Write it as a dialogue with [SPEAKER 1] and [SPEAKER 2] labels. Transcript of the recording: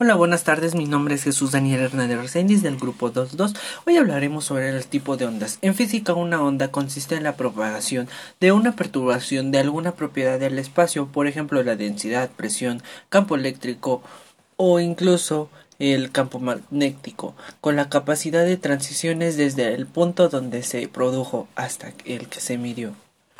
[SPEAKER 1] Hola, buenas tardes. Mi nombre es Jesús Daniel Hernández Reséndiz del grupo 22. Hoy hablaremos sobre el tipo de ondas. En física, una onda consiste en la propagación de una perturbación de alguna propiedad del espacio, por ejemplo, la densidad, presión, campo eléctrico o incluso el campo magnético, con la capacidad de transiciones desde el punto donde se produjo hasta el que se midió.